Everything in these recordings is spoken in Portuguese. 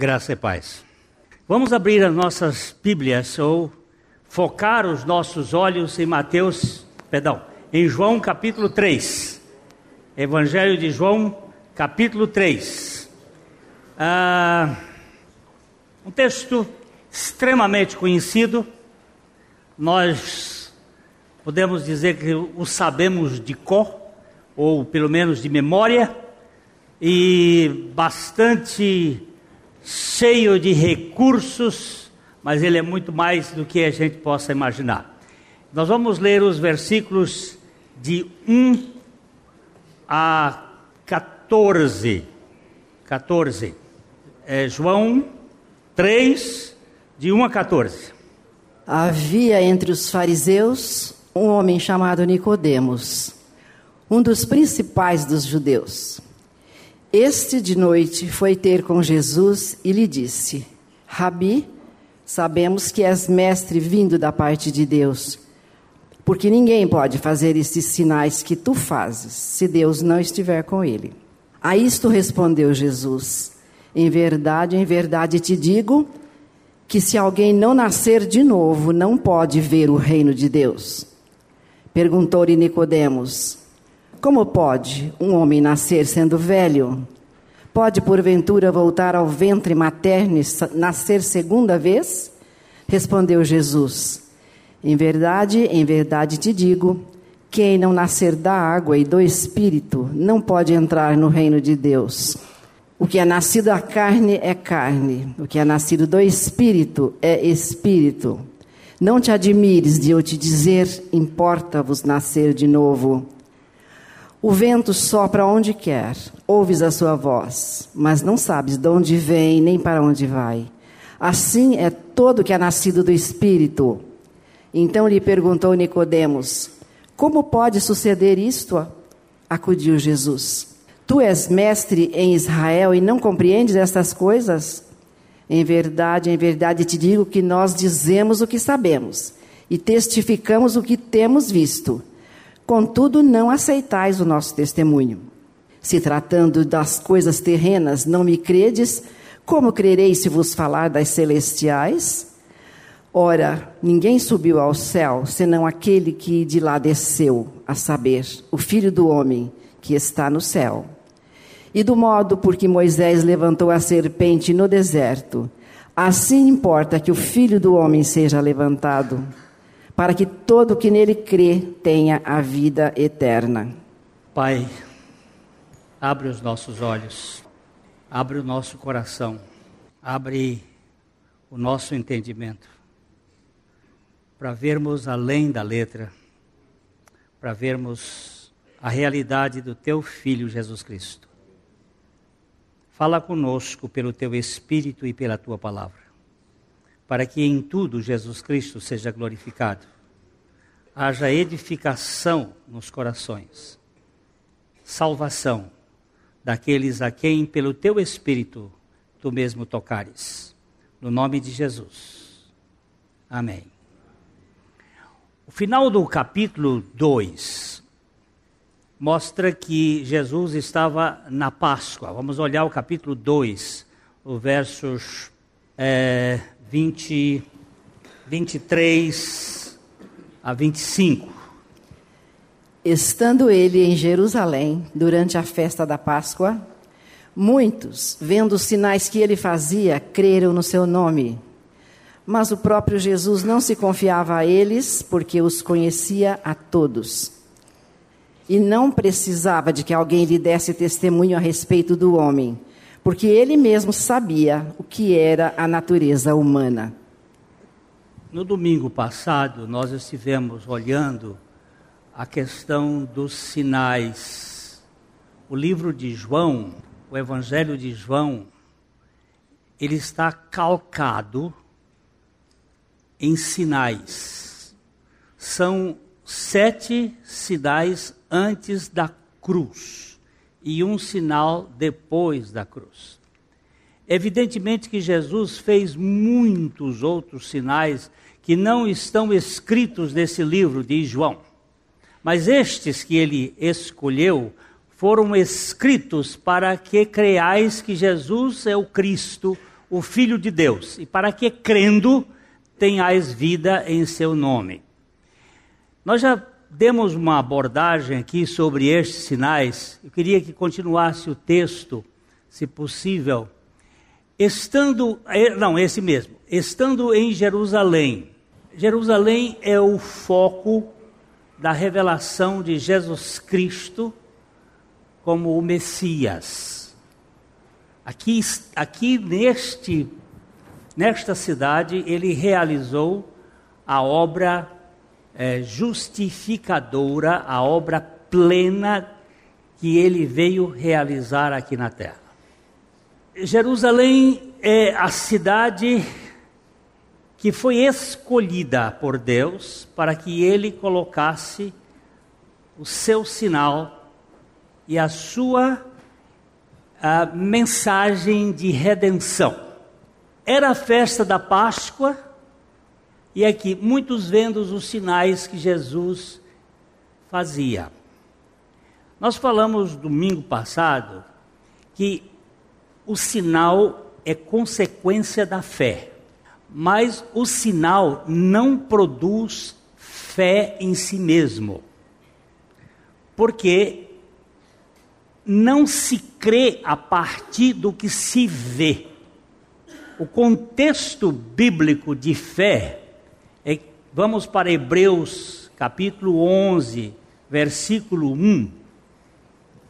Graça e paz. Vamos abrir as nossas Bíblias ou focar os nossos olhos em Mateus, perdão, em João capítulo 3. Evangelho de João, capítulo 3. Ah, um texto extremamente conhecido. Nós podemos dizer que o sabemos de cor, ou pelo menos de memória, e bastante cheio de recursos, mas ele é muito mais do que a gente possa imaginar. Nós vamos ler os versículos de 1 a 14. 14. É João 3, de 1 a 14. Havia entre os fariseus um homem chamado Nicodemos, um dos principais dos judeus. Este de noite foi ter com Jesus e lhe disse: Rabi, sabemos que és mestre vindo da parte de Deus, porque ninguém pode fazer estes sinais que tu fazes, se Deus não estiver com ele. A isto respondeu Jesus: Em verdade, em verdade te digo que se alguém não nascer de novo, não pode ver o reino de Deus. Perguntou-lhe Nicodemos: como pode um homem nascer sendo velho? Pode, porventura, voltar ao ventre materno e nascer segunda vez? Respondeu Jesus: Em verdade, em verdade te digo: quem não nascer da água e do espírito não pode entrar no reino de Deus. O que é nascido da carne é carne, o que é nascido do espírito é espírito. Não te admires de eu te dizer: importa-vos nascer de novo. O vento sopra onde quer, ouves a sua voz, mas não sabes de onde vem nem para onde vai. Assim é todo que é nascido do Espírito. Então lhe perguntou Nicodemos: Como pode suceder isto? Acudiu Jesus: Tu és mestre em Israel e não compreendes estas coisas? Em verdade, em verdade te digo que nós dizemos o que sabemos e testificamos o que temos visto Contudo, não aceitais o nosso testemunho. Se tratando das coisas terrenas, não me credes, como crereis se vos falar das celestiais? Ora, ninguém subiu ao céu, senão aquele que de lá desceu, a saber, o Filho do Homem, que está no céu. E do modo por que Moisés levantou a serpente no deserto, assim importa que o Filho do Homem seja levantado para que todo que nele crê tenha a vida eterna. Pai, abre os nossos olhos, abre o nosso coração, abre o nosso entendimento, para vermos além da letra, para vermos a realidade do Teu Filho Jesus Cristo. Fala conosco pelo Teu Espírito e pela Tua palavra para que em tudo Jesus Cristo seja glorificado. Haja edificação nos corações, salvação daqueles a quem, pelo teu Espírito, tu mesmo tocares. No nome de Jesus. Amém. O final do capítulo 2 mostra que Jesus estava na Páscoa. Vamos olhar o capítulo 2, o versos é, 20, 23 a 25. Estando ele em Jerusalém durante a festa da Páscoa, muitos, vendo os sinais que ele fazia, creram no seu nome. Mas o próprio Jesus não se confiava a eles, porque os conhecia a todos. E não precisava de que alguém lhe desse testemunho a respeito do homem porque ele mesmo sabia o que era a natureza humana. No domingo passado, nós estivemos olhando a questão dos sinais. O livro de João, o Evangelho de João, ele está calcado em sinais. São sete sinais antes da cruz e um sinal depois da cruz. Evidentemente que Jesus fez muitos outros sinais que não estão escritos nesse livro de João. Mas estes que ele escolheu foram escritos para que creais que Jesus é o Cristo, o Filho de Deus, e para que crendo tenhais vida em seu nome. Nós já demos uma abordagem aqui sobre estes sinais. Eu queria que continuasse o texto, se possível. Estando, eh, não, esse mesmo, estando em Jerusalém. Jerusalém é o foco da revelação de Jesus Cristo como o Messias. Aqui, aqui neste, nesta cidade, ele realizou a obra é, justificadora, a obra plena que ele veio realizar aqui na terra. Jerusalém é a cidade que foi escolhida por Deus para que ele colocasse o seu sinal e a sua a mensagem de redenção. Era a festa da Páscoa e aqui muitos vendo os sinais que Jesus fazia. Nós falamos domingo passado que o sinal é consequência da fé mas o sinal não produz fé em si mesmo. Porque não se crê a partir do que se vê. O contexto bíblico de fé vamos para Hebreus capítulo 11, versículo 1.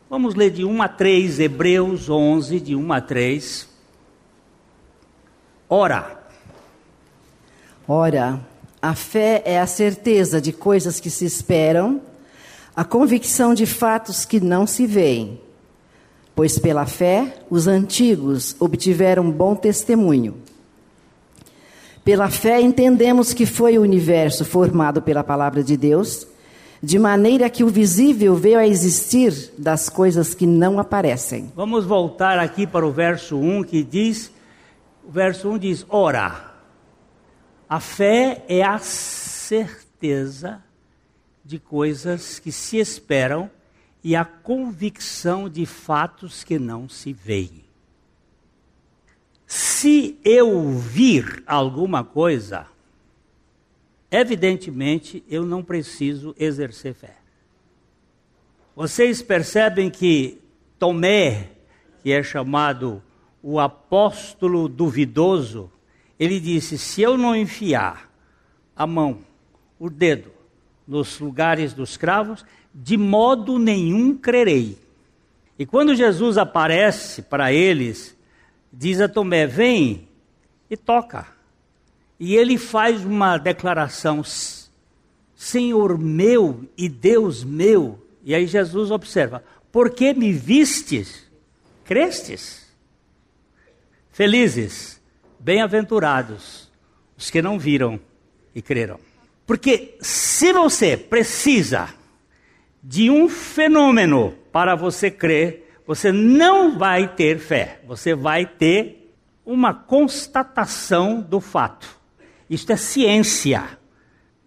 Vamos ler de 1 a 3, Hebreus 11, de 1 a 3. Ora, Ora, a fé é a certeza de coisas que se esperam, a convicção de fatos que não se veem. Pois pela fé os antigos obtiveram bom testemunho. Pela fé entendemos que foi o universo formado pela palavra de Deus, de maneira que o visível veio a existir das coisas que não aparecem. Vamos voltar aqui para o verso 1 que diz: o verso 1 diz: Ora, a fé é a certeza de coisas que se esperam e a convicção de fatos que não se veem. Se eu vir alguma coisa, evidentemente eu não preciso exercer fé. Vocês percebem que Tomé, que é chamado o apóstolo duvidoso, ele disse: Se eu não enfiar a mão, o dedo, nos lugares dos cravos, de modo nenhum crerei. E quando Jesus aparece para eles, diz a Tomé: Vem e toca. E ele faz uma declaração: Senhor meu e Deus meu. E aí Jesus observa: Porque me vistes, crestes. Felizes Bem-aventurados os que não viram e creram. Porque se você precisa de um fenômeno para você crer, você não vai ter fé, você vai ter uma constatação do fato. Isto é ciência,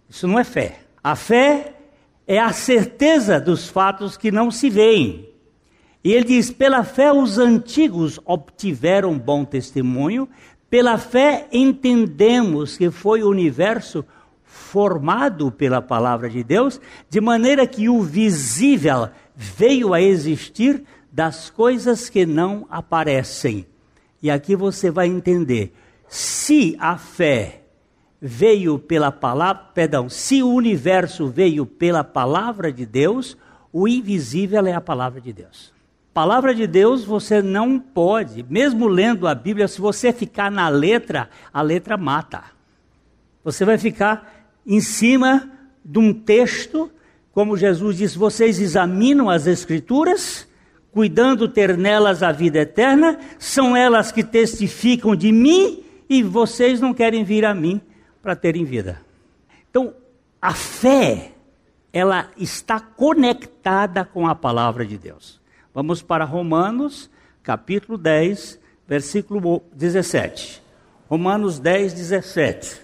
isso não é fé. A fé é a certeza dos fatos que não se veem. E ele diz: pela fé os antigos obtiveram bom testemunho, pela fé entendemos que foi o universo formado pela palavra de Deus, de maneira que o visível veio a existir das coisas que não aparecem. E aqui você vai entender, se a fé veio pela palavra, perdão, se o universo veio pela palavra de Deus, o invisível é a palavra de Deus. Palavra de Deus você não pode, mesmo lendo a Bíblia, se você ficar na letra, a letra mata. Você vai ficar em cima de um texto, como Jesus disse: vocês examinam as Escrituras, cuidando ter nelas a vida eterna, são elas que testificam de mim e vocês não querem vir a mim para terem vida. Então, a fé, ela está conectada com a palavra de Deus. Vamos para Romanos, capítulo 10, versículo 17. Romanos 10, 17,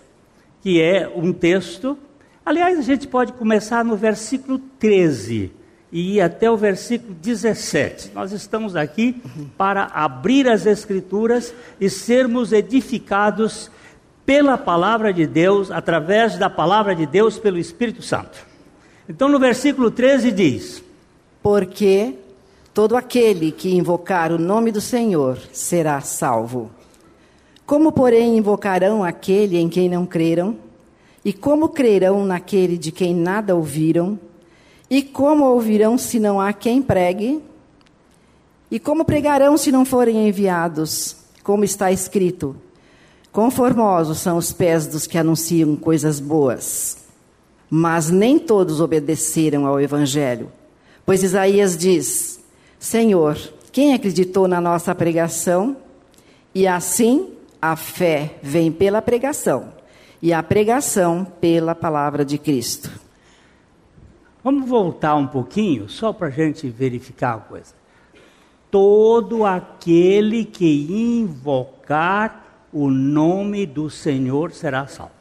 que é um texto. Aliás, a gente pode começar no versículo 13, e ir até o versículo 17. Nós estamos aqui para abrir as Escrituras e sermos edificados pela palavra de Deus, através da palavra de Deus, pelo Espírito Santo. Então, no versículo 13 diz: Porque todo aquele que invocar o nome do Senhor será salvo. Como, porém, invocarão aquele em quem não creram? E como crerão naquele de quem nada ouviram? E como ouvirão se não há quem pregue? E como pregarão se não forem enviados? Como está escrito: Conformosos são os pés dos que anunciam coisas boas. Mas nem todos obedeceram ao Evangelho. Pois Isaías diz: Senhor, quem acreditou na nossa pregação? E assim a fé vem pela pregação, e a pregação pela palavra de Cristo. Vamos voltar um pouquinho, só para a gente verificar a coisa. Todo aquele que invocar o nome do Senhor será salvo.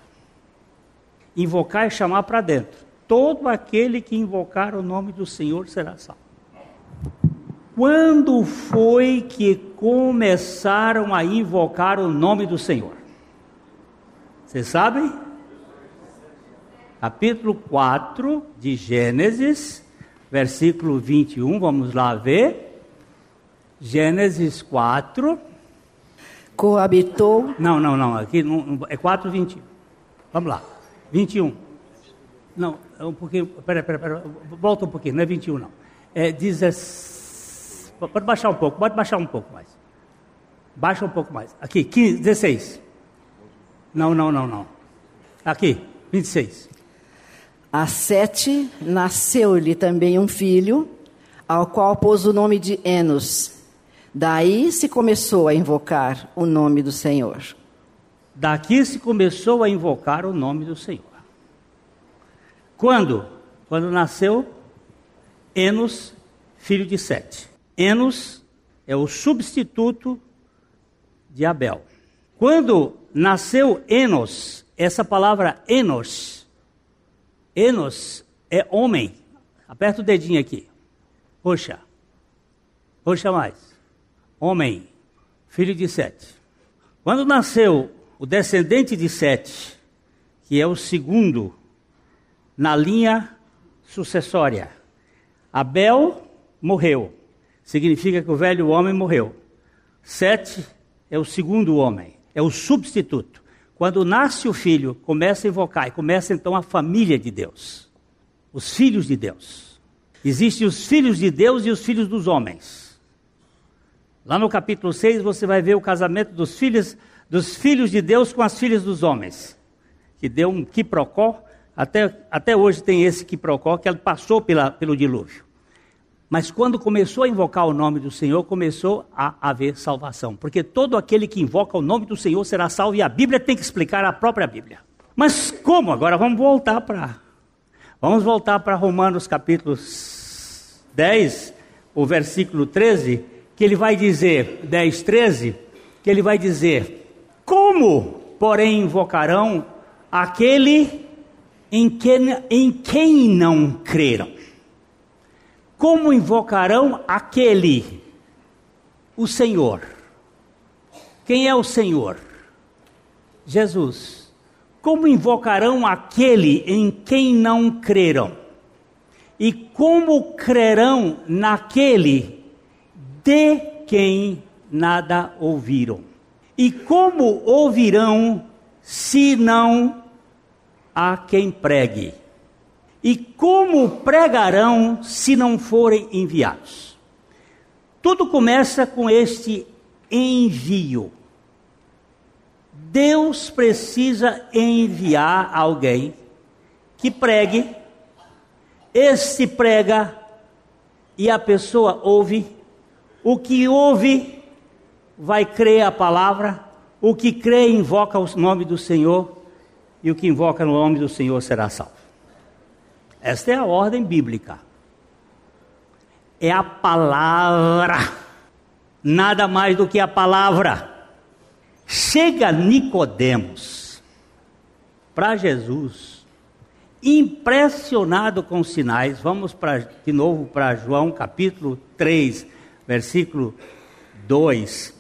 Invocar é chamar para dentro. Todo aquele que invocar o nome do Senhor será salvo. Quando foi que começaram a invocar o nome do Senhor? Vocês sabem? Capítulo 4 de Gênesis, versículo 21, vamos lá ver. Gênesis 4. Coabitou. Não, não, não, aqui não, é 4, 21. Vamos lá, 21. Não, é um pouquinho, pera, pera, pera, volta um pouquinho, não é 21 não. É 16, pode baixar um pouco, pode baixar um pouco mais. Baixa um pouco mais. Aqui, 15, 16. Não, não, não, não. Aqui, 26. A Sete nasceu-lhe também um filho, ao qual pôs o nome de Enos. Daí se começou a invocar o nome do Senhor. Daqui se começou a invocar o nome do Senhor. Quando? Quando nasceu Enos, filho de Sete. Enos é o substituto de Abel. Quando nasceu Enos, essa palavra Enos Enos é homem. Aperta o dedinho aqui. Puxa. Puxa mais. Homem, filho de Sete. Quando nasceu o descendente de Sete, que é o segundo na linha sucessória, Abel morreu. Significa que o velho homem morreu. Sete é o segundo homem, é o substituto. Quando nasce o filho, começa a invocar e começa então a família de Deus. Os filhos de Deus. Existem os filhos de Deus e os filhos dos homens. Lá no capítulo 6 você vai ver o casamento dos filhos dos filhos de Deus com as filhas dos homens. Que deu um quiprocó, até, até hoje tem esse quiprocó que passou pela, pelo dilúvio. Mas quando começou a invocar o nome do Senhor, começou a haver salvação. Porque todo aquele que invoca o nome do Senhor será salvo e a Bíblia tem que explicar a própria Bíblia. Mas como? Agora vamos voltar para. Vamos voltar para Romanos capítulo 10, o versículo 13, que ele vai dizer, 10, 13, que ele vai dizer: Como, porém, invocarão aquele em, que, em quem não creram? Como invocarão aquele? O Senhor. Quem é o Senhor? Jesus. Como invocarão aquele em quem não creram? E como crerão naquele de quem nada ouviram? E como ouvirão se não há quem pregue? E como pregarão se não forem enviados? Tudo começa com este envio. Deus precisa enviar alguém que pregue, este prega e a pessoa ouve. O que ouve vai crer a palavra, o que crê invoca o nome do Senhor, e o que invoca no nome do Senhor será salvo. Esta é a ordem bíblica. É a palavra. Nada mais do que a palavra. Chega Nicodemos para Jesus impressionado com os sinais. Vamos pra, de novo para João capítulo 3, versículo 2.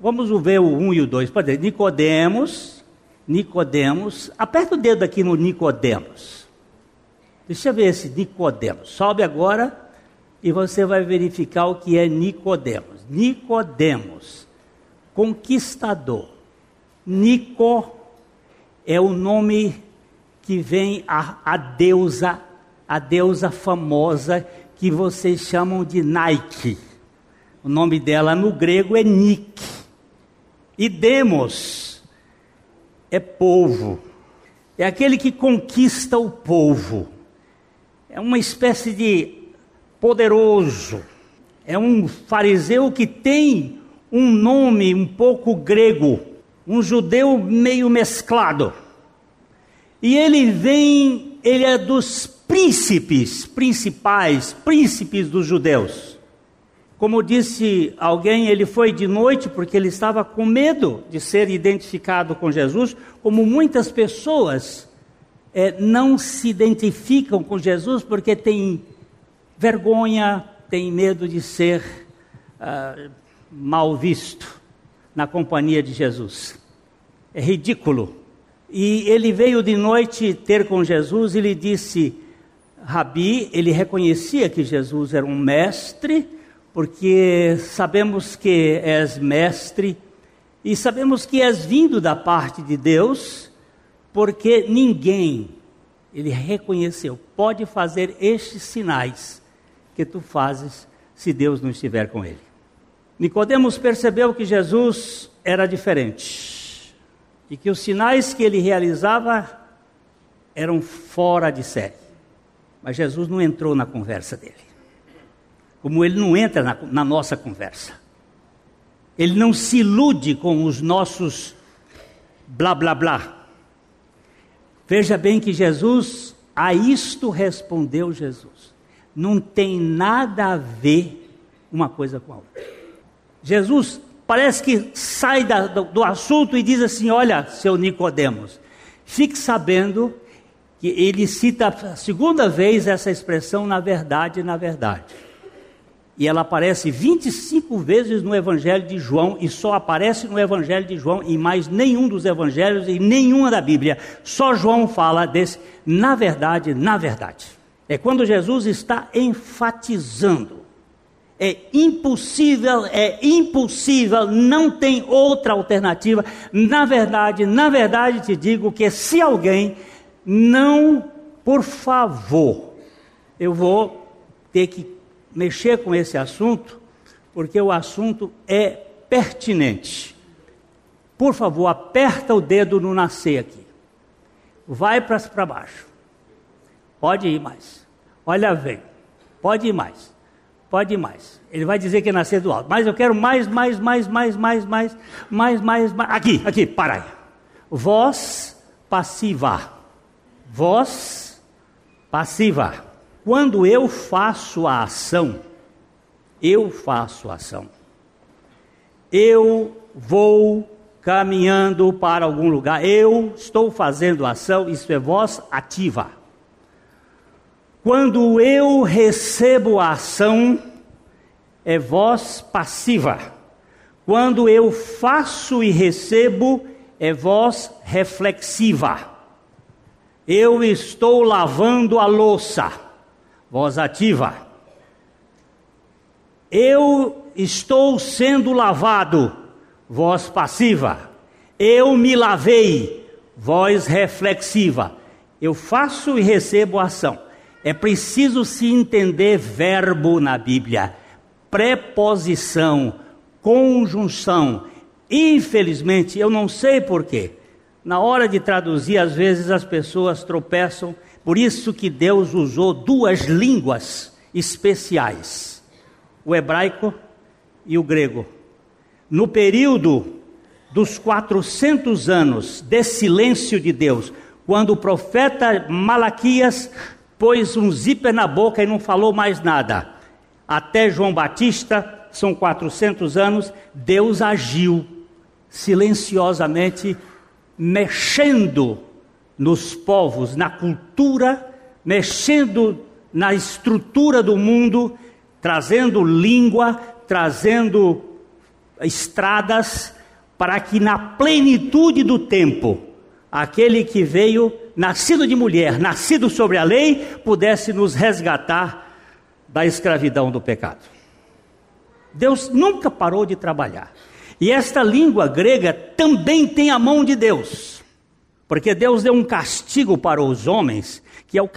Vamos ver o 1 e o 2. Pode dizer, Nicodemos, Nicodemos, aperta o dedo aqui no Nicodemos. Deixa eu ver esse Nicodemos. Sobe agora e você vai verificar o que é Nicodemos. Nicodemos, conquistador. Nico é o nome que vem a, a deusa, a deusa famosa que vocês chamam de Nike. O nome dela no grego é Nik. E Demos é povo. É aquele que conquista o povo. É uma espécie de poderoso. É um fariseu que tem um nome um pouco grego, um judeu meio mesclado. E ele vem, ele é dos príncipes principais, príncipes dos judeus. Como disse alguém, ele foi de noite porque ele estava com medo de ser identificado com Jesus, como muitas pessoas é, não se identificam com Jesus porque têm vergonha, têm medo de ser uh, mal visto na companhia de Jesus. É ridículo. E ele veio de noite ter com Jesus e lhe disse: Rabi, ele reconhecia que Jesus era um mestre, porque sabemos que és mestre e sabemos que és vindo da parte de Deus, porque ninguém, ele reconheceu, pode fazer estes sinais que tu fazes se Deus não estiver com ele. Nicodemos percebeu que Jesus era diferente e que os sinais que ele realizava eram fora de série. Mas Jesus não entrou na conversa dele. Como ele não entra na, na nossa conversa. Ele não se ilude com os nossos blá blá blá. Veja bem que Jesus, a isto respondeu Jesus. Não tem nada a ver uma coisa com a outra. Jesus parece que sai da, do, do assunto e diz assim: Olha, seu Nicodemos, fique sabendo que ele cita a segunda vez essa expressão na verdade, na verdade. E ela aparece 25 vezes no Evangelho de João e só aparece no Evangelho de João e mais nenhum dos evangelhos e nenhuma da Bíblia. Só João fala desse na verdade, na verdade. É quando Jesus está enfatizando é impossível, é impossível, não tem outra alternativa. Na verdade, na verdade te digo que se alguém não, por favor, eu vou ter que mexer com esse assunto, porque o assunto é pertinente. Por favor, aperta o dedo no nascer aqui. Vai para baixo. Pode ir mais. Olha, vem. Pode ir mais. Pode ir mais. Ele vai dizer que é nascer do alto. Mas eu quero mais, mais, mais, mais, mais, mais, mais, mais, mais. Aqui, aqui, para aí. Voz passiva. Voz passiva. Quando eu faço a ação, eu faço a ação. Eu vou caminhando para algum lugar, eu estou fazendo ação, isso é voz ativa. Quando eu recebo a ação, é voz passiva. Quando eu faço e recebo, é voz reflexiva. Eu estou lavando a louça, voz ativa. Eu estou sendo lavado, voz passiva. Eu me lavei, voz reflexiva. Eu faço e recebo ação. É preciso se entender verbo na Bíblia, preposição, conjunção. Infelizmente, eu não sei porquê. Na hora de traduzir, às vezes as pessoas tropeçam. Por isso que Deus usou duas línguas especiais: o hebraico e o grego. No período dos 400 anos de silêncio de Deus, quando o profeta Malaquias pôs um zíper na boca e não falou mais nada. Até João Batista, são 400 anos, Deus agiu silenciosamente, mexendo nos povos, na cultura, mexendo na estrutura do mundo, trazendo língua, trazendo estradas, para que na plenitude do tempo, aquele que veio, nascido de mulher, nascido sobre a lei, pudesse nos resgatar da escravidão do pecado. Deus nunca parou de trabalhar. E esta língua grega também tem a mão de Deus. Porque Deus deu um castigo para os homens, que é o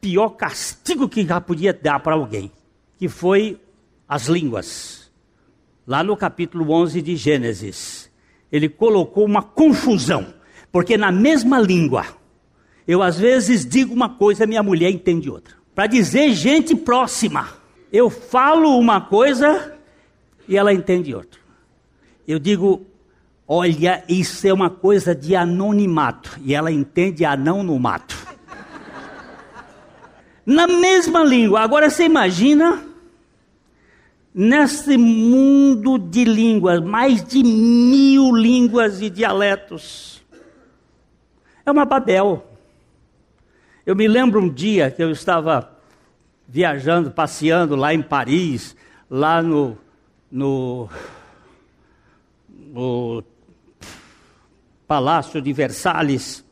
pior castigo que já podia dar para alguém, que foi as línguas. Lá no capítulo 11 de Gênesis, ele colocou uma confusão, porque na mesma língua, eu às vezes digo uma coisa, minha mulher entende outra. Para dizer gente próxima, eu falo uma coisa e ela entende outra. Eu digo, olha, isso é uma coisa de anonimato, e ela entende anão no mato. Na mesma língua. Agora você imagina nesse mundo de línguas, mais de mil línguas e dialetos. É uma Babel. Eu me lembro um dia que eu estava viajando, passeando lá em Paris, lá no, no, no Palácio de Versalhes,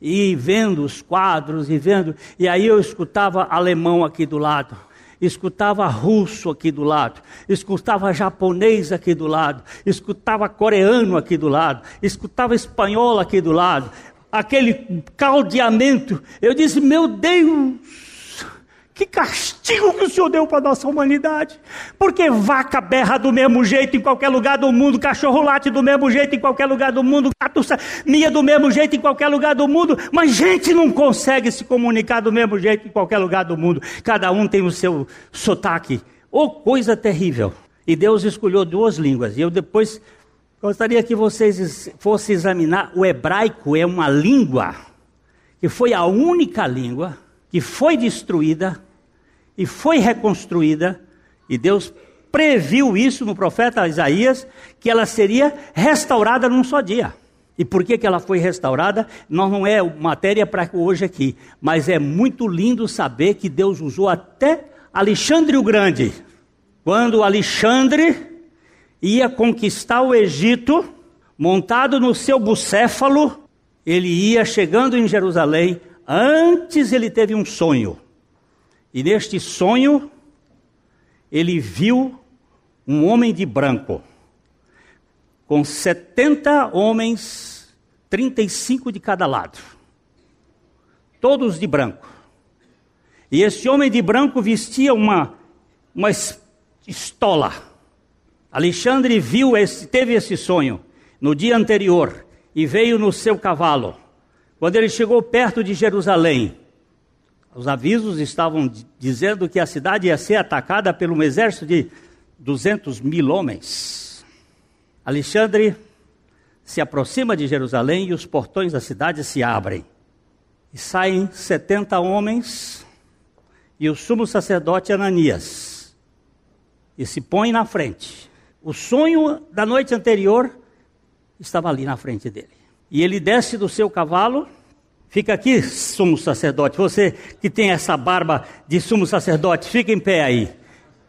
e vendo os quadros e vendo, e aí eu escutava alemão aqui do lado escutava russo aqui do lado, escutava japonês aqui do lado, escutava coreano aqui do lado, escutava espanhol aqui do lado, aquele caldeamento. Eu disse: Meu Deus, que castigo que o Senhor deu para a nossa humanidade. Porque vaca berra do mesmo jeito em qualquer lugar do mundo, cachorro late do mesmo jeito em qualquer lugar do mundo, gato mia do mesmo jeito em qualquer lugar do mundo, mas gente não consegue se comunicar do mesmo jeito em qualquer lugar do mundo. Cada um tem o seu sotaque. Oh, coisa terrível. E Deus escolheu duas línguas. E eu depois gostaria que vocês fossem examinar. O hebraico é uma língua que foi a única língua que foi destruída e foi reconstruída, e Deus previu isso no profeta Isaías, que ela seria restaurada num só dia. E por que, que ela foi restaurada? Não, não é matéria para hoje aqui, mas é muito lindo saber que Deus usou até Alexandre o Grande. Quando Alexandre ia conquistar o Egito, montado no seu bucéfalo, ele ia chegando em Jerusalém, Antes ele teve um sonho. E neste sonho, ele viu um homem de branco, com 70 homens, 35 de cada lado, todos de branco. E esse homem de branco vestia uma, uma estola. Alexandre viu esse, teve esse sonho no dia anterior e veio no seu cavalo. Quando ele chegou perto de Jerusalém, os avisos estavam dizendo que a cidade ia ser atacada por um exército de 200 mil homens. Alexandre se aproxima de Jerusalém e os portões da cidade se abrem. E saem 70 homens e o sumo sacerdote Ananias. E se põe na frente. O sonho da noite anterior estava ali na frente dele. E ele desce do seu cavalo, fica aqui, sumo sacerdote. Você que tem essa barba de sumo sacerdote, fica em pé aí.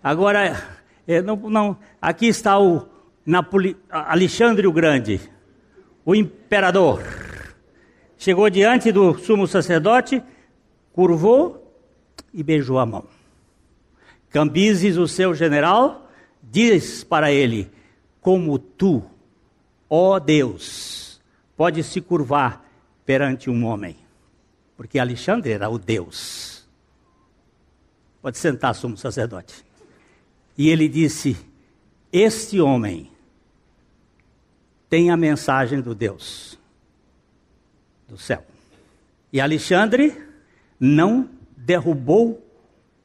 Agora, é, não, não, aqui está o Napoli, Alexandre o Grande, o imperador. Chegou diante do sumo sacerdote, curvou e beijou a mão. Cambises, o seu general, diz para ele: Como tu, ó Deus, pode se curvar perante um homem, porque Alexandre era o Deus. Pode sentar, sumo sacerdote. E ele disse: Este homem tem a mensagem do Deus do céu. E Alexandre não derrubou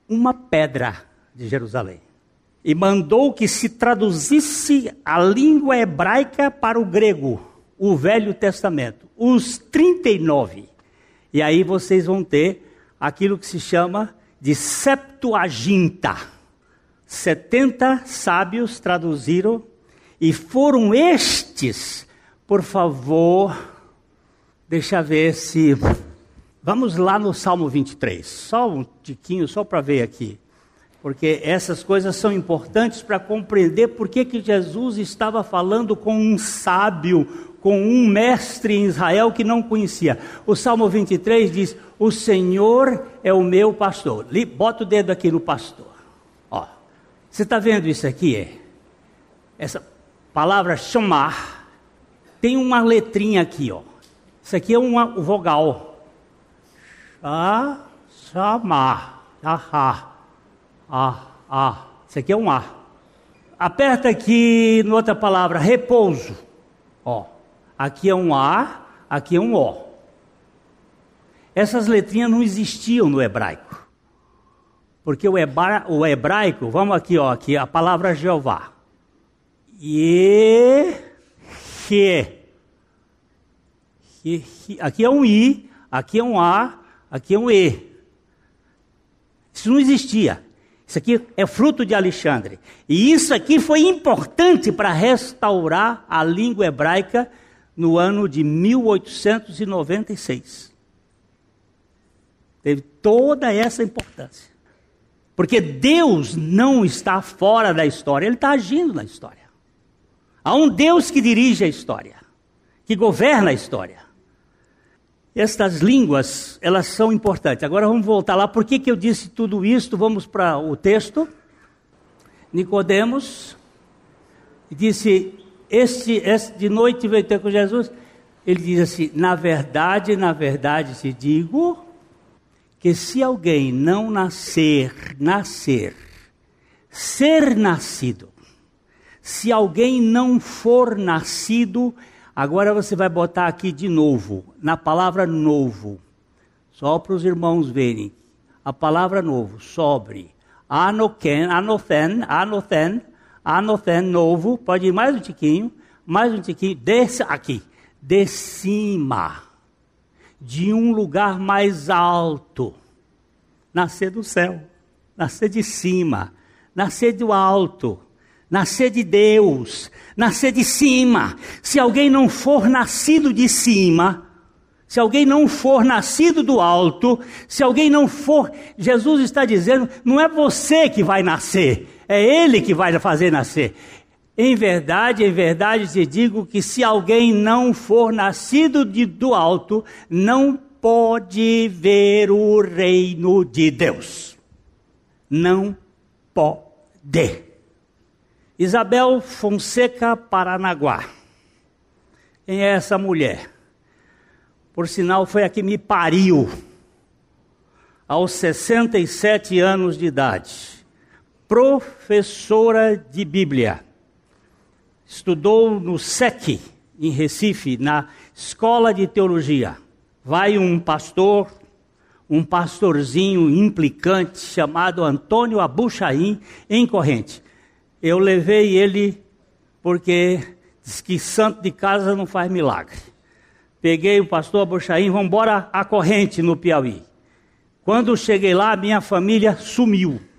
uma pedra de Jerusalém. E mandou que se traduzisse a língua hebraica para o grego o Velho Testamento, os 39. E aí vocês vão ter aquilo que se chama de Septuaginta. 70 sábios traduziram e foram estes, por favor, Deixa ver se. Vamos lá no Salmo 23. Só um tiquinho, só para ver aqui. Porque essas coisas são importantes para compreender por que, que Jesus estava falando com um sábio, com um mestre em Israel que não conhecia. O Salmo 23 diz: O Senhor é o meu pastor. Bota o dedo aqui no pastor. Ó, você está vendo isso aqui? Essa palavra chamar tem uma letrinha aqui, ó. Isso aqui é uma vogal. Chamar. Ahá. Ah, ah. Isso aqui é um A. Aperta aqui, noutra palavra, repouso. Ó. Aqui é um A, aqui é um O. Essas letrinhas não existiam no hebraico. Porque o, hebra, o hebraico, vamos aqui, ó, aqui a palavra Jeová. E Aqui é um I, aqui é um A, aqui é um E. Isso não existia. Isso aqui é fruto de Alexandre. E isso aqui foi importante para restaurar a língua hebraica no ano de 1896. Teve toda essa importância. Porque Deus não está fora da história, Ele está agindo na história. Há um Deus que dirige a história, que governa a história. Estas línguas, elas são importantes. Agora vamos voltar lá. Por que, que eu disse tudo isso? Vamos para o texto. Nicodemos disse: este, de noite veio ter com Jesus. Ele diz assim: Na verdade, na verdade te digo que se alguém não nascer, nascer, ser nascido, se alguém não for nascido, agora você vai botar aqui de novo, na palavra novo, só para os irmãos verem. A palavra novo, sobre. Anoken, anofen, anofen, anofen, novo, pode ir mais um tiquinho, mais um tiquinho, desce aqui, de cima, de um lugar mais alto, nascer do céu, nascer de cima, nascer do alto, nascer de Deus, nascer de cima. Se alguém não for nascido de cima, se alguém não for nascido do alto, se alguém não for, Jesus está dizendo, não é você que vai nascer, é Ele que vai fazer nascer. Em verdade, em verdade te digo que se alguém não for nascido de, do alto, não pode ver o reino de Deus. Não pode. Isabel Fonseca Paranaguá. Quem é essa mulher? Por sinal, foi a que me pariu aos 67 anos de idade. Professora de Bíblia. Estudou no SEC, em Recife, na Escola de Teologia. Vai um pastor, um pastorzinho implicante chamado Antônio Abuchaim, em corrente. Eu levei ele porque diz que santo de casa não faz milagre. Peguei o pastor Abuchaim, vamos embora à corrente no Piauí. Quando cheguei lá, minha família sumiu.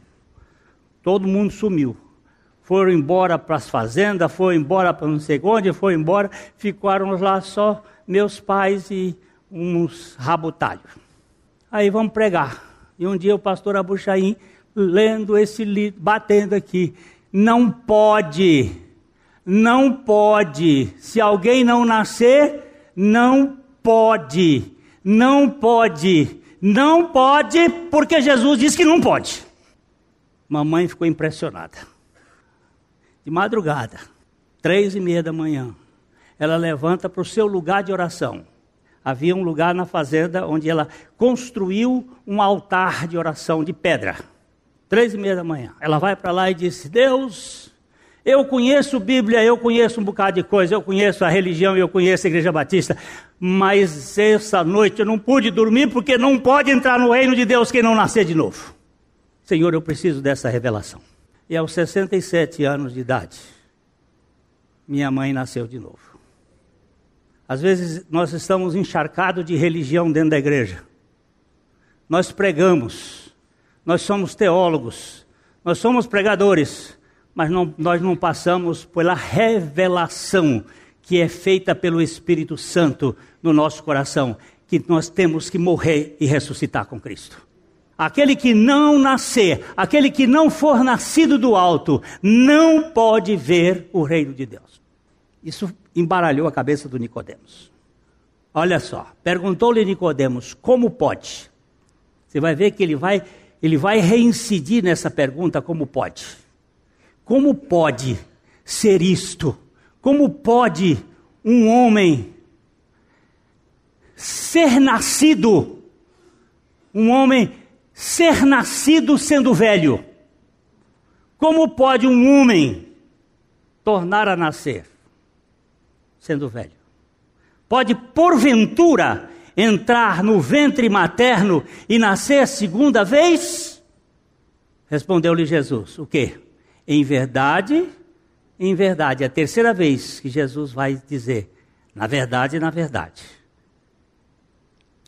Todo mundo sumiu. Foram embora para as fazendas, foram embora para não sei onde, foram embora. Ficaram lá só meus pais e uns rabotalhos. Aí vamos pregar. E um dia o pastor Abuchaim, lendo esse livro, batendo aqui, não pode, não pode. Se alguém não nascer, não pode, não pode, não pode, porque Jesus disse que não pode. Mamãe ficou impressionada. De madrugada, três e meia da manhã, ela levanta para o seu lugar de oração. Havia um lugar na fazenda onde ela construiu um altar de oração de pedra. Três e meia da manhã. Ela vai para lá e disse: Deus, eu conheço Bíblia, eu conheço um bocado de coisa, eu conheço a religião, eu conheço a Igreja Batista, mas essa noite eu não pude dormir porque não pode entrar no reino de Deus quem não nascer de novo. Senhor, eu preciso dessa revelação. E aos 67 anos de idade, minha mãe nasceu de novo. Às vezes nós estamos encharcados de religião dentro da igreja. Nós pregamos, nós somos teólogos, nós somos pregadores, mas não, nós não passamos pela revelação que é feita pelo Espírito Santo no nosso coração, que nós temos que morrer e ressuscitar com Cristo. Aquele que não nascer, aquele que não for nascido do alto, não pode ver o reino de Deus. Isso embaralhou a cabeça do Nicodemos. Olha só, perguntou-lhe Nicodemos, como pode? Você vai ver que ele vai, ele vai reincidir nessa pergunta, como pode? Como pode ser isto? Como pode um homem ser nascido, um homem ser nascido sendo velho? Como pode um homem tornar a nascer sendo velho? Pode, porventura, entrar no ventre materno e nascer segunda vez? Respondeu-lhe Jesus: O quê? Em verdade, em verdade, é a terceira vez que Jesus vai dizer: na verdade, na verdade.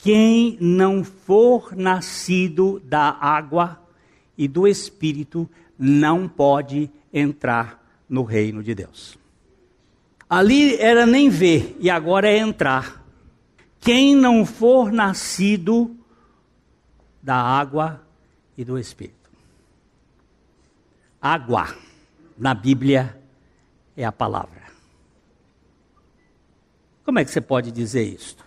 Quem não for nascido da água e do Espírito não pode entrar no reino de Deus. Ali era nem ver e agora é entrar. Quem não for nascido da água e do Espírito. Água, na Bíblia, é a palavra. Como é que você pode dizer isto?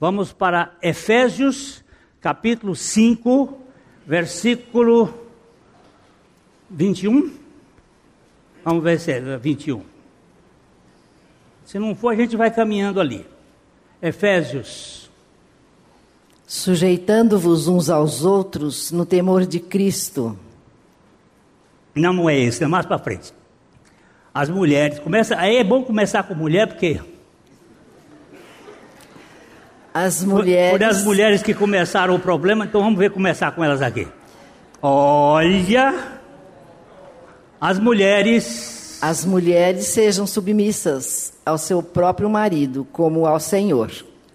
Vamos para Efésios, capítulo 5, versículo 21. Vamos ver se é 21. Se não for, a gente vai caminhando ali. Efésios. Sujeitando-vos uns aos outros no temor de Cristo. Não, não é esse, é mais para frente. As mulheres, começa, aí é bom começar com mulher, porque as mulheres. Por, as mulheres que começaram o problema, então vamos ver começar com elas aqui. Olha, as mulheres. As mulheres sejam submissas ao seu próprio marido, como ao Senhor.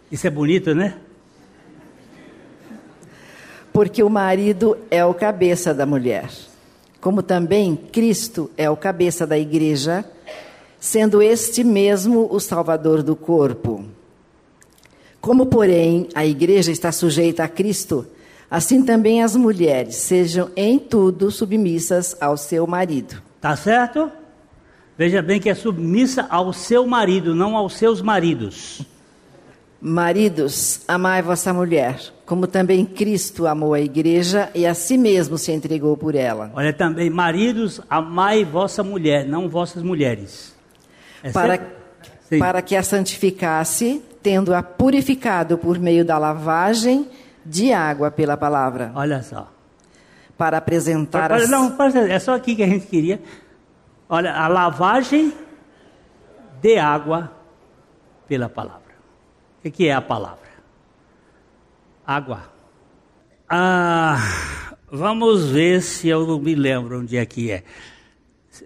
Isso é bonito, né? Porque o marido é o cabeça da mulher, como também Cristo é o cabeça da igreja, sendo este mesmo o salvador do corpo. Como, porém, a igreja está sujeita a Cristo, assim também as mulheres sejam em tudo submissas ao seu marido. Tá certo? Veja bem que é submissa ao seu marido, não aos seus maridos. Maridos, amai vossa mulher, como também Cristo amou a igreja e a si mesmo se entregou por ela. Olha também, maridos, amai vossa mulher, não vossas mulheres. É para, para que a santificasse, tendo-a purificado por meio da lavagem de água pela palavra. Olha só. Para apresentar. Olha, as... Não, é só aqui que a gente queria. Olha, a lavagem de água pela palavra. O que é a palavra? Água. Ah, vamos ver se eu não me lembro onde é que é.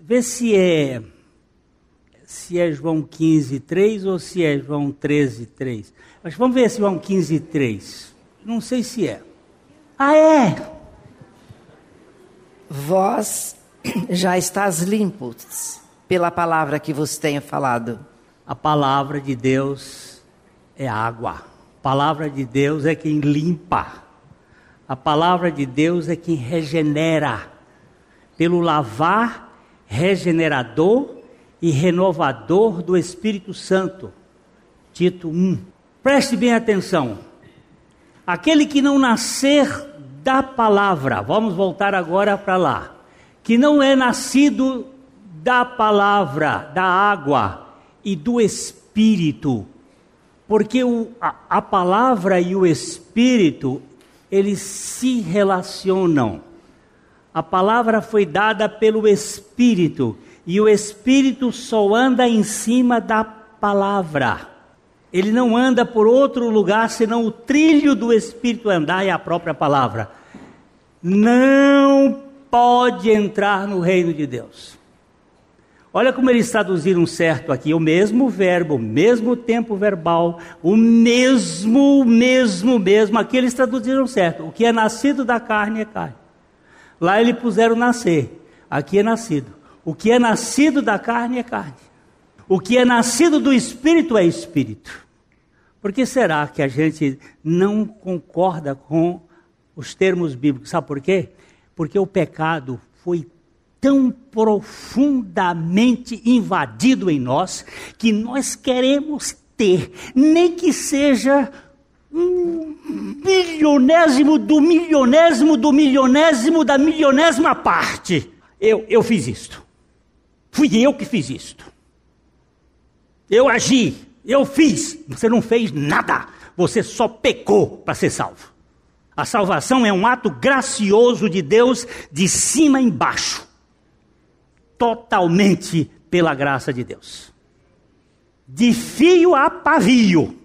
Vê se é se é João 15, 3 ou se é João 13, 3. Mas vamos ver se João 15, 3. Não sei se é. Ah, é! Vós já estás limpos pela palavra que vos tenho falado. A palavra de Deus é água. A palavra de Deus é quem limpa. A palavra de Deus é quem regenera. Pelo lavar regenerador e renovador do Espírito Santo. Tito 1. Preste bem atenção. Aquele que não nascer da palavra, vamos voltar agora para lá que não é nascido da palavra, da água e do Espírito, porque o, a, a palavra e o Espírito, eles se relacionam. A palavra foi dada pelo Espírito, e o Espírito só anda em cima da palavra. Ele não anda por outro lugar senão o trilho do Espírito andar e a própria palavra. Não pode entrar no reino de Deus. Olha como eles traduziram certo aqui, o mesmo verbo, o mesmo tempo verbal, o mesmo, o mesmo, mesmo. Aqui eles traduziram certo. O que é nascido da carne é carne. Lá eles puseram nascer, aqui é nascido. O que é nascido da carne é carne. O que é nascido do Espírito é Espírito. Por que será que a gente não concorda com os termos bíblicos? Sabe por quê? Porque o pecado foi tão profundamente invadido em nós que nós queremos ter, nem que seja um milionésimo do milionésimo do milionésimo da milionésima parte. Eu, eu fiz isto. Fui eu que fiz isto. Eu agi, eu fiz. Você não fez nada. Você só pecou para ser salvo. A salvação é um ato gracioso de Deus de cima embaixo. Totalmente pela graça de Deus. De fio a pavio.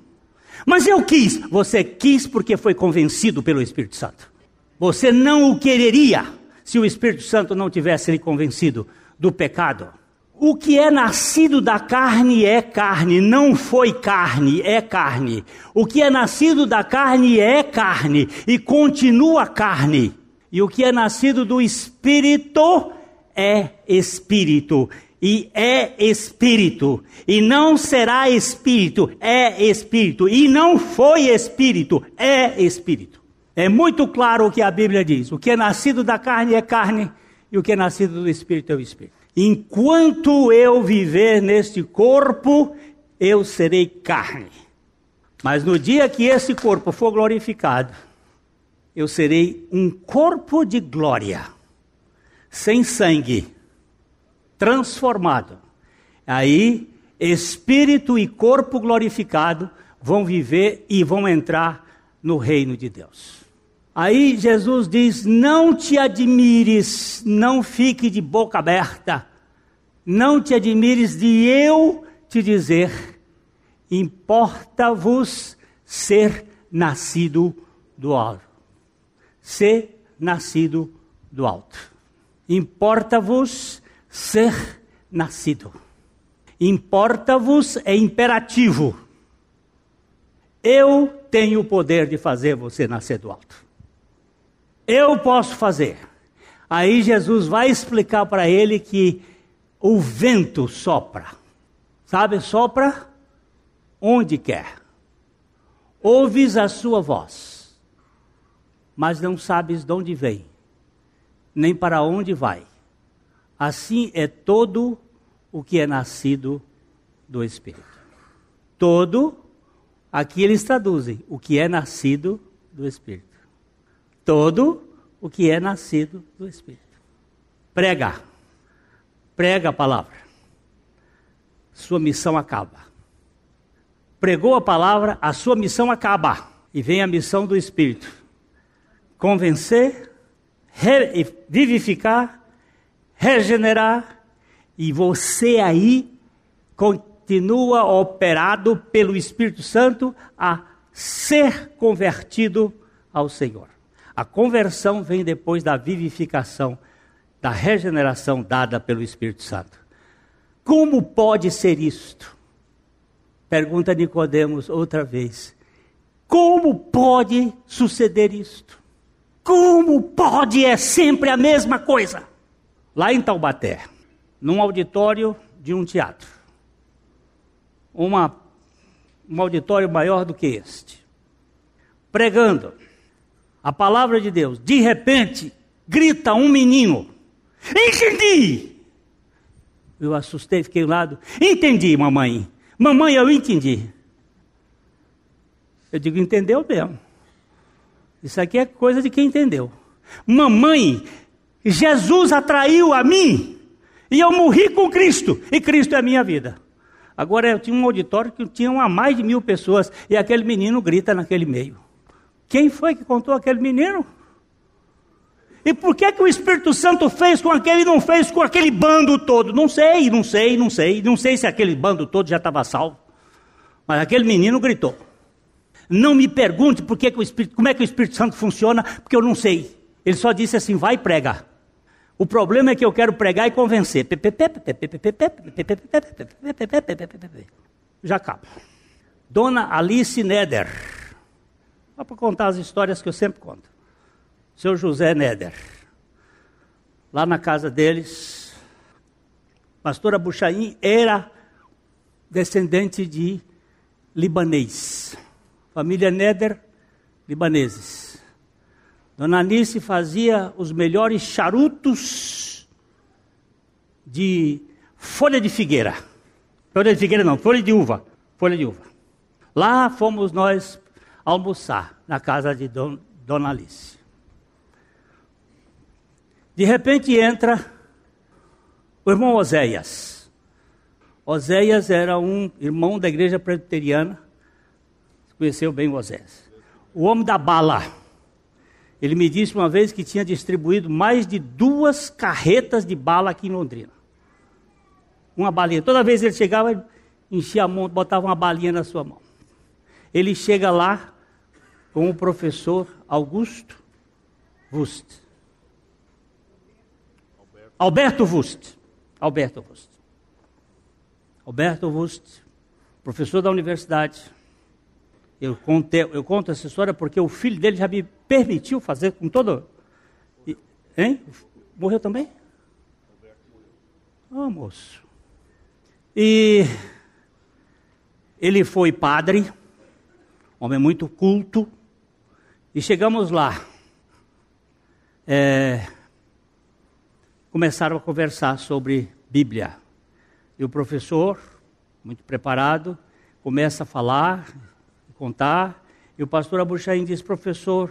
Mas eu quis. Você quis porque foi convencido pelo Espírito Santo. Você não o quereria se o Espírito Santo não tivesse lhe convencido do pecado. O que é nascido da carne é carne, não foi carne, é carne. O que é nascido da carne é carne e continua carne. E o que é nascido do espírito é espírito. E é espírito. E não será espírito, é espírito. E não foi espírito, é espírito. É muito claro o que a Bíblia diz. O que é nascido da carne é carne, e o que é nascido do espírito é o espírito. Enquanto eu viver neste corpo, eu serei carne. Mas no dia que esse corpo for glorificado, eu serei um corpo de glória, sem sangue, transformado. Aí, espírito e corpo glorificado vão viver e vão entrar no reino de Deus. Aí Jesus diz: Não te admires, não fique de boca aberta, não te admires de eu te dizer, importa-vos ser nascido do alto. Ser nascido do alto. Importa-vos ser nascido. Importa-vos é imperativo. Eu tenho o poder de fazer você nascer do alto. Eu posso fazer. Aí Jesus vai explicar para ele que o vento sopra. Sabe, sopra onde quer. Ouves a sua voz, mas não sabes de onde vem, nem para onde vai. Assim é todo o que é nascido do Espírito. Todo, aqui eles traduzem, o que é nascido do Espírito todo o que é nascido do Espírito. Prega. Prega a palavra. Sua missão acaba. Pregou a palavra, a sua missão acaba. E vem a missão do Espírito: convencer, re, vivificar, regenerar, e você aí continua operado pelo Espírito Santo a ser convertido ao Senhor. A conversão vem depois da vivificação, da regeneração dada pelo Espírito Santo. Como pode ser isto? Pergunta Nicodemos outra vez. Como pode suceder isto? Como pode é sempre a mesma coisa? Lá em Taubaté, num auditório de um teatro. Uma, um auditório maior do que este. Pregando a palavra de Deus. De repente, grita um menino: Entendi! Eu assustei, fiquei do lado. Entendi, mamãe. Mamãe, eu entendi. Eu digo, entendeu mesmo. Isso aqui é coisa de quem entendeu. Mamãe, Jesus atraiu a mim e eu morri com Cristo e Cristo é a minha vida. Agora eu tinha um auditório que tinha mais de mil pessoas e aquele menino grita naquele meio. Quem foi que contou aquele menino? E por que, que o Espírito Santo fez com aquele e não fez com aquele bando todo? Não sei, não sei, não sei. Não sei se aquele bando todo já estava salvo. Mas aquele menino gritou. Não me pergunte por que, que o Espírito, como é que o Espírito Santo funciona, porque eu não sei. Ele só disse assim: vai e prega. O problema é que eu quero pregar e convencer. Já acaba. Dona Alice Neder só para contar as histórias que eu sempre conto. Seu José Neder. Lá na casa deles, pastora Buchaim era descendente de libanês. Família Neder, libaneses. Dona Anice fazia os melhores charutos de folha de figueira. Folha de figueira não, folha de uva. Folha de uva. Lá fomos nós almoçar na casa de Don, Dona Alice. De repente entra o irmão Oséias. Oséias era um irmão da igreja presbiteriana. Conheceu bem Oséias. O homem da bala. Ele me disse uma vez que tinha distribuído mais de duas carretas de bala aqui em Londrina. Uma balinha. Toda vez ele chegava, enchia a mão, botava uma balinha na sua mão. Ele chega lá com o professor Augusto Wust. Alberto Wust. Alberto Wust. Alberto Wust, professor da universidade. Eu, contei, eu conto essa história porque o filho dele já me permitiu fazer com todo. Hein? Morreu também? Ah, oh, moço. E ele foi padre, homem muito culto, e chegamos lá. É, começaram a conversar sobre Bíblia. E o professor, muito preparado, começa a falar, contar. E o pastor Abuchaim diz: Professor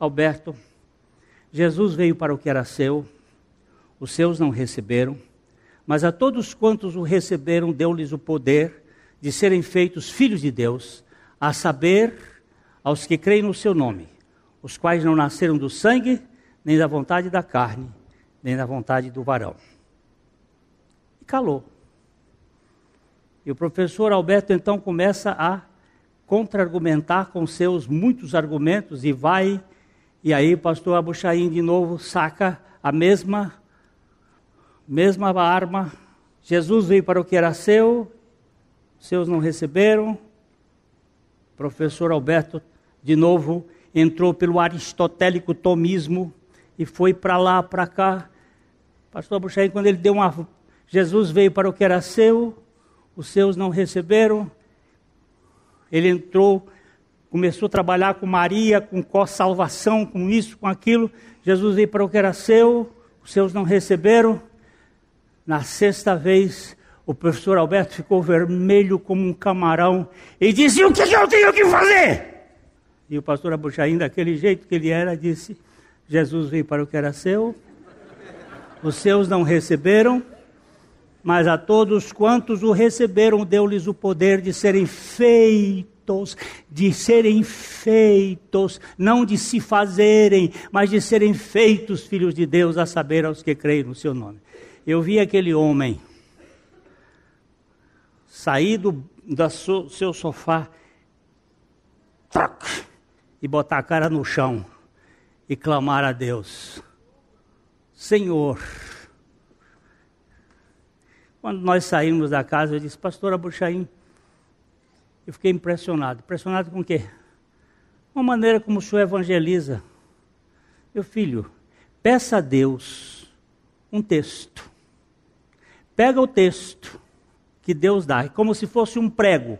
Alberto, Jesus veio para o que era seu, os seus não receberam, mas a todos quantos o receberam, deu-lhes o poder de serem feitos filhos de Deus, a saber, aos que creem no seu nome, os quais não nasceram do sangue, nem da vontade da carne, nem da vontade do varão. E calou. E o professor Alberto então começa a contra-argumentar com seus muitos argumentos e vai, e aí o pastor Abuchaim de novo saca a mesma, mesma arma. Jesus veio para o que era seu, seus não receberam. O professor Alberto de novo entrou pelo aristotélico tomismo e foi para lá, para cá. Pastor Abuchaim, quando ele deu uma. Jesus veio para o que era seu, os seus não receberam. Ele entrou, começou a trabalhar com Maria, com salvação, com isso, com aquilo. Jesus veio para o que era seu, os seus não receberam. Na sexta vez, o professor Alberto ficou vermelho como um camarão e disse: O que, que eu tenho que fazer? E o pastor Abuchaim, daquele jeito que ele era, disse: Jesus veio para o que era seu, os seus não receberam, mas a todos quantos o receberam, deu-lhes o poder de serem feitos, de serem feitos, não de se fazerem, mas de serem feitos filhos de Deus, a saber, aos que creem no seu nome. Eu vi aquele homem sair do, do seu sofá, e botar a cara no chão e clamar a Deus: Senhor. Quando nós saímos da casa, eu disse, Pastor Abuchaim, eu fiquei impressionado. Impressionado com o quê? Uma maneira como o senhor evangeliza. Meu filho, peça a Deus um texto. Pega o texto que Deus dá, como se fosse um prego.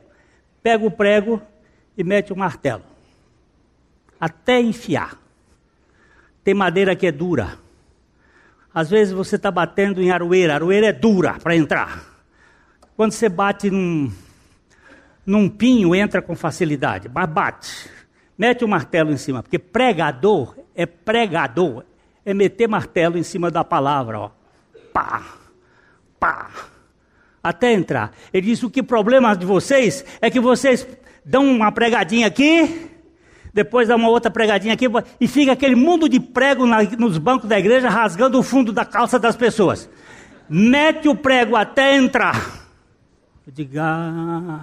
Pega o prego e mete o martelo até enfiar. Tem madeira que é dura. Às vezes você está batendo em aroeira, aroeira é dura para entrar. Quando você bate num, num pinho, entra com facilidade, mas bate. Mete o martelo em cima, porque pregador é pregador, é meter martelo em cima da palavra, ó. Pá, pá, até entrar. Ele diz: o que problema de vocês é que vocês dão uma pregadinha aqui, depois dá uma outra pregadinha aqui, e fica aquele mundo de prego na, nos bancos da igreja rasgando o fundo da calça das pessoas. Mete o prego até entrar. Eu digo, ah,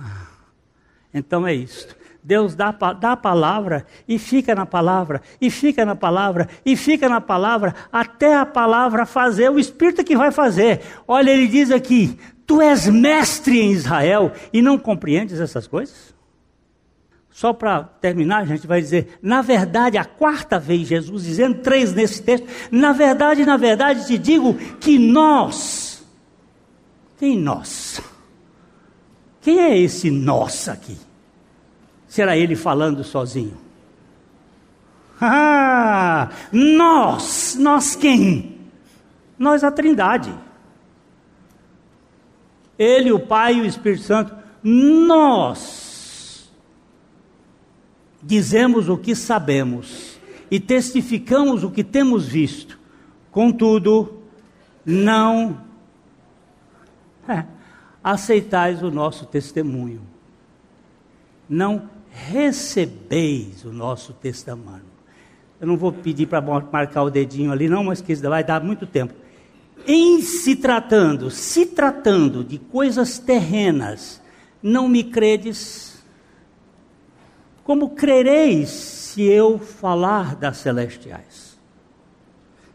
então é isso. Deus dá, dá a palavra e fica na palavra, e fica na palavra, e fica na palavra, até a palavra fazer, o Espírito que vai fazer. Olha, ele diz aqui: Tu és mestre em Israel e não compreendes essas coisas? Só para terminar, a gente vai dizer, na verdade, a quarta vez, Jesus dizendo três nesse texto, na verdade, na verdade, te digo que nós, quem nós? Quem é esse nós aqui? Será ele falando sozinho? Ah, nós, nós quem? Nós a Trindade. Ele, o Pai e o Espírito Santo, nós dizemos o que sabemos e testificamos o que temos visto. Contudo, não é, aceitais o nosso testemunho. Não recebeis o nosso testemunho. Eu não vou pedir para marcar o dedinho ali, não, mas que vai dar muito tempo. Em se tratando, se tratando de coisas terrenas, não me credes? Como crereis se eu falar das celestiais?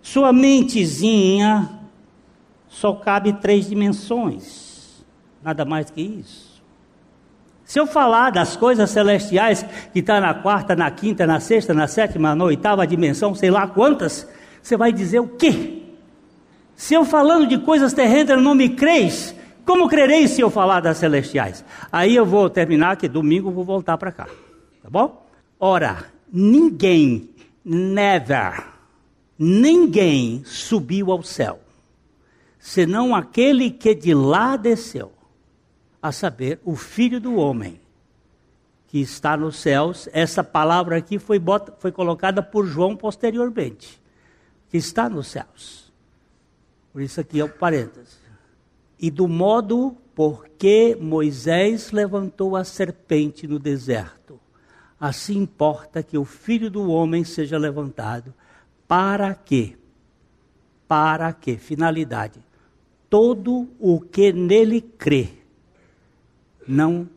Sua mentezinha só cabe três dimensões, nada mais que isso. Se eu falar das coisas celestiais que está na quarta, na quinta, na sexta, na sétima, na oitava dimensão, sei lá quantas, você vai dizer o quê? Se eu falando de coisas terrenas não me creis, como crereis se eu falar das celestiais? Aí eu vou terminar que domingo eu vou voltar para cá, tá bom? Ora, ninguém, never, ninguém subiu ao céu, senão aquele que de lá desceu a saber, o Filho do Homem, que está nos céus. Essa palavra aqui foi, bota, foi colocada por João posteriormente, que está nos céus. Por isso aqui é o parêntese. E do modo por que Moisés levantou a serpente no deserto, assim importa que o Filho do Homem seja levantado. Para quê? Para quê? Finalidade. Todo o que nele crê não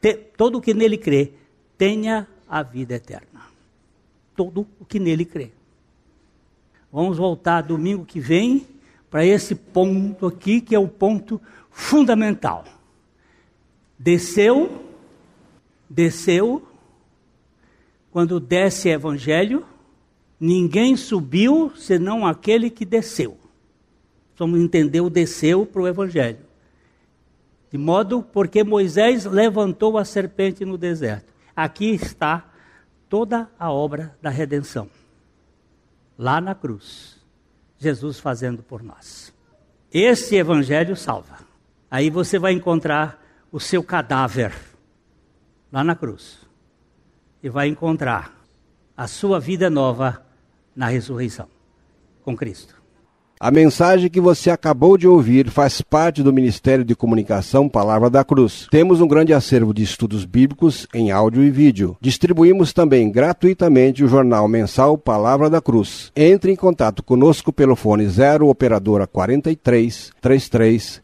te, todo o que nele crê tenha a vida eterna. Todo o que nele crê. Vamos voltar domingo que vem para esse ponto aqui que é o ponto fundamental. Desceu, desceu, quando desce evangelho, ninguém subiu senão aquele que desceu. Vamos entender o desceu para o evangelho. De modo porque Moisés levantou a serpente no deserto. Aqui está toda a obra da redenção. Lá na cruz. Jesus fazendo por nós. Esse evangelho salva. Aí você vai encontrar o seu cadáver lá na cruz. E vai encontrar a sua vida nova na ressurreição com Cristo. A mensagem que você acabou de ouvir faz parte do Ministério de Comunicação Palavra da Cruz. Temos um grande acervo de estudos bíblicos em áudio e vídeo. Distribuímos também gratuitamente o jornal mensal Palavra da Cruz. Entre em contato conosco pelo fone 0 operadora 43 33